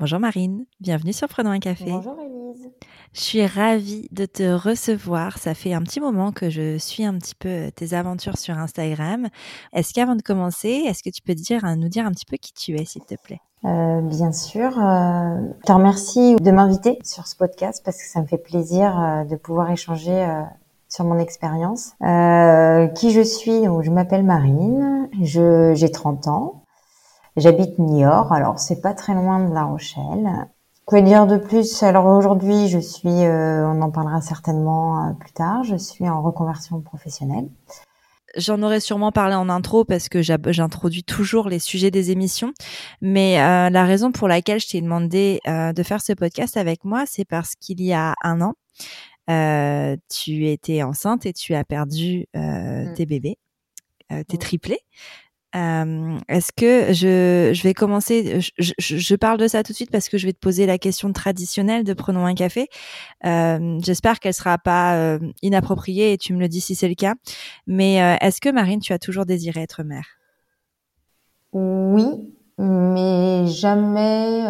Bonjour Marine, bienvenue sur Prenons un café. Bonjour Elise. Je suis ravie de te recevoir. Ça fait un petit moment que je suis un petit peu tes aventures sur Instagram. Est-ce qu'avant de commencer, est-ce que tu peux dire, nous dire un petit peu qui tu es, s'il te plaît? Euh, Bien sûr. Euh, je te remercie de m'inviter sur ce podcast parce que ça me fait plaisir euh, de pouvoir échanger euh, sur mon expérience. Euh, qui je suis? Donc, Je m'appelle Marine, j'ai 30 ans. J'habite Niort, alors c'est pas très loin de La Rochelle. Quoi dire de plus? Alors aujourd'hui, je suis, euh, on en parlera certainement euh, plus tard, je suis en reconversion professionnelle. J'en aurais sûrement parlé en intro parce que j'introduis toujours les sujets des émissions. Mais euh, la raison pour laquelle je t'ai demandé euh, de faire ce podcast avec moi, c'est parce qu'il y a un an, euh, tu étais enceinte et tu as perdu mmh. tes bébés, tes mmh. triplés. Euh, Est-ce que je, je vais commencer je, je, parle de ça tout de suite parce que je vais te poser la question traditionnelle de prenons un café. J'espère qu'elle sera pas inappropriée et tu me le dis si c'est le cas. Mais est-ce que Marine, tu as toujours désiré être mère? Oui, mais jamais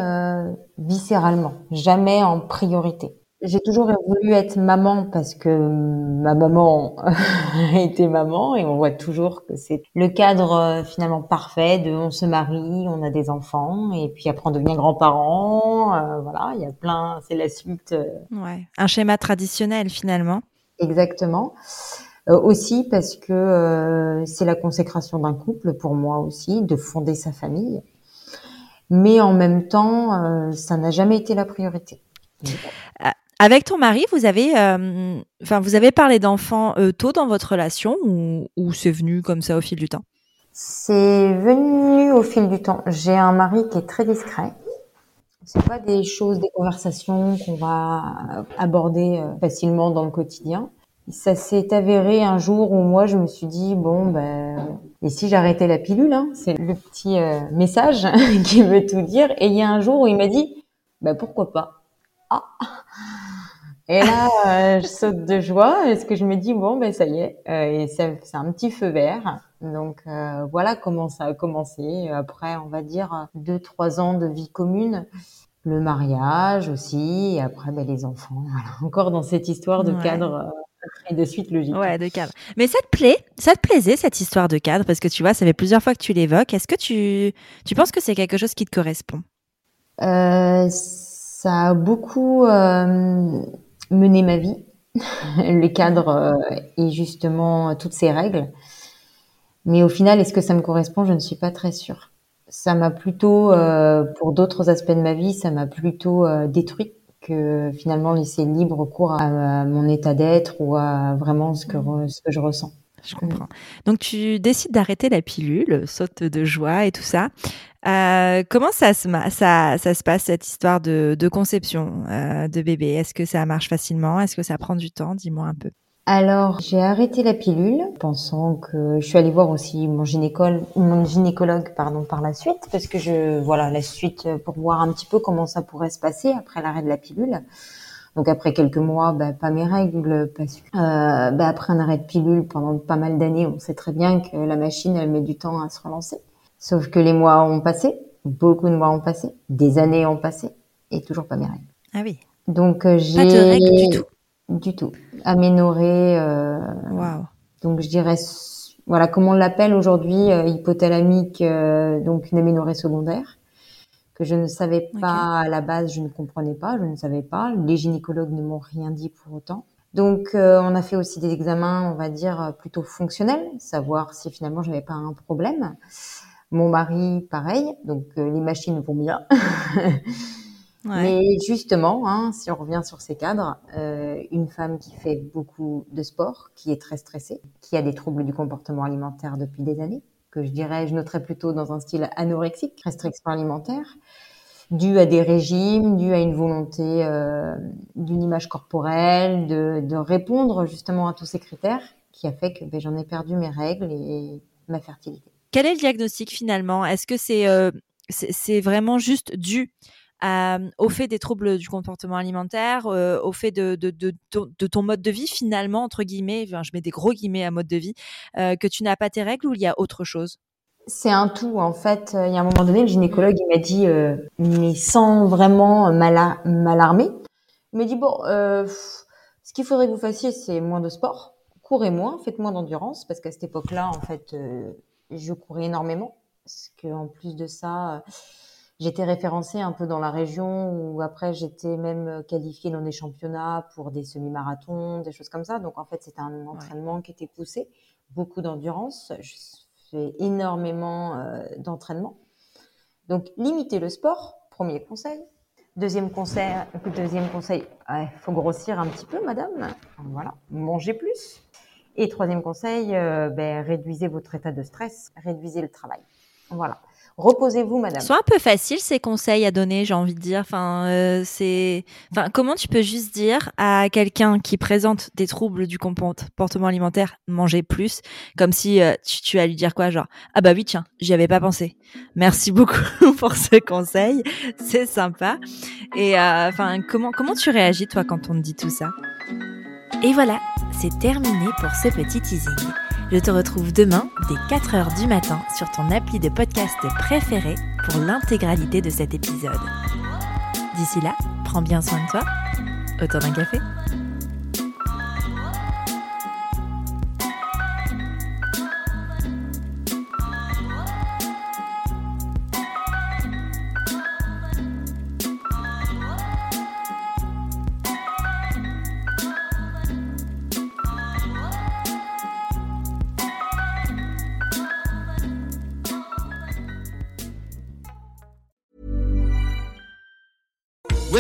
viscéralement, jamais en priorité. J'ai toujours voulu être maman parce que ma maman était maman et on voit toujours que c'est le cadre euh, finalement parfait de on se marie, on a des enfants et puis après on devient grand-parent. Euh, voilà, il y a plein, c'est la suite. Euh. Ouais, un schéma traditionnel finalement. Exactement. Euh, aussi parce que euh, c'est la consécration d'un couple pour moi aussi, de fonder sa famille. Mais en même temps, ça n'a jamais été la priorité. Avec ton mari, vous avez, euh, vous avez parlé d'enfants euh, tôt dans votre relation ou, c'est venu comme ça au fil du temps? C'est venu au fil du temps. J'ai un mari qui est très discret. C'est pas des choses, des conversations qu'on va aborder euh, facilement dans le quotidien. Ça s'est avéré un jour où moi je me suis dit bon ben et si j'arrêtais la pilule, hein, c'est le petit message qui veut tout dire. Et il y a un jour où il m'a dit ben pourquoi pas? Ah et là, euh, je saute de joie est-ce que je me dis bon ben ça y est, euh, et c'est un petit feu vert. Donc euh, voilà comment ça a commencé. Après, on va dire deux trois ans de vie commune, le mariage aussi, et après ben, les enfants. Voilà. Encore dans cette histoire de ouais. cadre et de suite logique. Ouais, de cadre. Mais ça te plaît Ça te plaisait cette histoire de cadre? Parce que tu vois, ça fait plusieurs fois que tu l'évoques. Est-ce que tu tu penses que c'est quelque chose qui te correspond? Euh, Ça a beaucoup mener ma vie, le cadre euh, et justement toutes ces règles. Mais au final, est-ce que ça me correspond? Je ne suis pas très sûre. Ça m'a plutôt, euh, pour d'autres aspects de ma vie, ça m'a plutôt euh, détruit que finalement laisser libre cours à, à mon état d'être ou à vraiment ce que, ce que je ressens. Je comprends. Donc tu décides d'arrêter la pilule, saute de joie et tout ça. Euh, comment ça se, ça, ça se passe cette histoire de, conception euh, de bébé? Est-ce que ça marche facilement? Est-ce que ça prend du temps? Dis-moi un peu. Alors, j'ai arrêté la pilule, pensant que je suis allée voir aussi mon gynécologue, mon gynécologue pardon, par la suite, parce que je, voilà, la suite pour voir un petit peu comment ça pourrait se passer après l'arrêt de la pilule. Donc après quelques mois, bah, pas mes règles, parce que euh, bah, après un arrêt de pilule pendant pas mal d'années, on sait très bien que la machine, elle met du temps à se relancer. Sauf que les mois ont passé, beaucoup de mois ont passé, des années ont passé, et toujours pas mes règles. Ah oui. Donc j'ai pas de règles du tout. Du tout. Aménorrhée. Euh... Wow. Donc je dirais, voilà, comment on l'appelle aujourd'hui, euh, hypothalamique, euh, donc une aménorrhée secondaire que je ne savais pas okay. à la base, je ne comprenais pas, je ne savais pas. Les gynécologues ne m'ont rien dit pour autant. Donc, euh, on a fait aussi des examens, on va dire plutôt fonctionnels, savoir si finalement j'avais pas un problème. Mon mari, pareil. Donc, euh, les machines vont bien. ouais. Mais justement, hein, si on revient sur ces cadres, euh, une femme qui fait beaucoup de sport, qui est très stressée, qui a des troubles du comportement alimentaire depuis des années, que je dirais, je noterais plutôt dans un style anorexique, restriction alimentaire, dû à des régimes, dû à une volonté euh, d'une image corporelle, de, répondre justement à tous ces critères, qui a fait que ben, j'en ai perdu mes règles et ma fertilité. Quel est le diagnostic finalement? Est-ce que c'est euh, c'est vraiment juste dû au fait des troubles du comportement alimentaire, euh, au fait de, de, de, de, ton mode de vie finalement, entre guillemets, enfin, je mets des gros guillemets à mode de vie, euh, que tu n'as pas tes règles ou il y a autre chose? C'est un tout en fait. Il y a un moment donné, le gynécologue il m'a dit, euh, mais sans vraiment m'alarmer, il m'a dit bon, euh, ce qu'il faudrait que vous fassiez, c'est moins de sport, courez moins, faites moins d'endurance, parce qu'à cette époque-là, en fait, euh, je courais énormément, parce qu'en plus de ça, j'étais référencée un peu dans la région, où après j'étais même qualifiée dans des championnats pour des semi-marathons, des choses comme ça. Donc en fait, c'était un entraînement qui était poussé, beaucoup d'endurance énormément euh, d'entraînement. Donc, limiter le sport, premier conseil. Deuxième conseil, deuxième conseil, il faut grossir un petit peu, madame. Voilà, manger plus. Et troisième conseil, euh, ben, réduisez votre état de stress, réduisez le travail. Voilà. Reposez-vous, madame. Soit un peu facile ces conseils à donner, j'ai envie de dire. Enfin, euh, c'est, enfin, comment tu peux juste dire à quelqu'un qui présente des troubles du comportement alimentaire, manger plus, comme si euh, tu, tu, lui dire quoi, genre, ah bah oui, tiens, j'y avais pas pensé. Merci beaucoup pour ce conseil, c'est sympa. Et euh, enfin, comment comment tu réagis toi quand on te dit tout ça? Et voilà, c'est terminé pour ce petit teasing. Je te retrouve demain dès 4h du matin sur ton appli de podcast préféré pour l'intégralité de cet épisode. D'ici là, prends bien soin de toi. Autour d'un café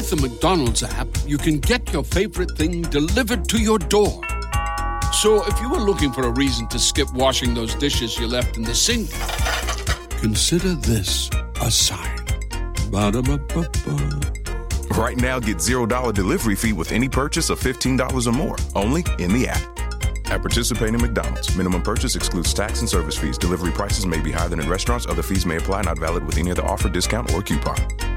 With the McDonald's app, you can get your favorite thing delivered to your door. So if you were looking for a reason to skip washing those dishes you left in the sink, consider this a sign. Ba-da-ba-ba-ba. Right now, get $0 delivery fee with any purchase of $15 or more, only in the app. At participating McDonald's, minimum purchase excludes tax and service fees. Delivery prices may be higher than in restaurants. Other fees may apply, not valid with any other offer, discount, or coupon.